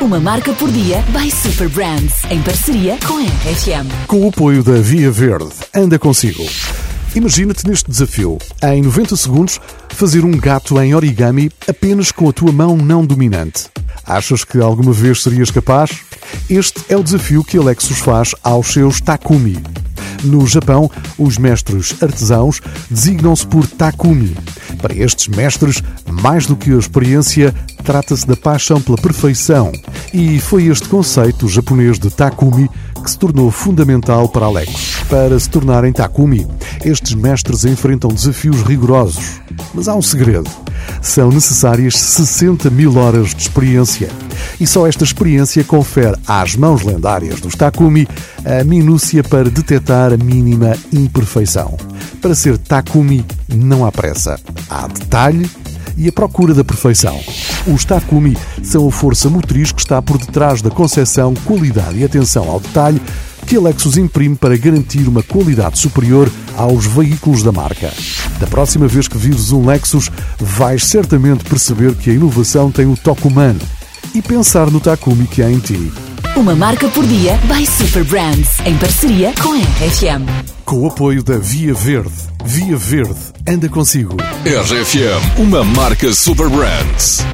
Uma marca por dia by Super Brands, em parceria com a RFM. Com o apoio da Via Verde, anda consigo. Imagina-te neste desafio. Em 90 segundos, fazer um gato em origami apenas com a tua mão não dominante. Achas que alguma vez serias capaz? Este é o desafio que a Lexus faz aos seus Takumi. No Japão, os mestres artesãos designam-se por Takumi. Para estes mestres, mais do que a experiência, trata-se da paixão pela perfeição. E foi este conceito japonês de Takumi que se tornou fundamental para Alex. Para se tornarem Takumi, estes mestres enfrentam desafios rigorosos. Mas há um segredo. São necessárias 60 mil horas de experiência. E só esta experiência confere às mãos lendárias dos Takumi a minúcia para detectar a mínima imperfeição. Para ser Takumi, não há pressa. Há detalhe e a procura da perfeição. Os Takumi são a força motriz que está por detrás da concepção, qualidade e atenção ao detalhe que a Lexus imprime para garantir uma qualidade superior aos veículos da marca. Da próxima vez que vives um Lexus, vais certamente perceber que a inovação tem o toque humano e pensar no Takumi que há em ti. Uma marca por dia by Super Brands, em parceria com a RFM. Com o apoio da Via Verde. Via Verde, anda consigo. RFM, uma marca Super Brands.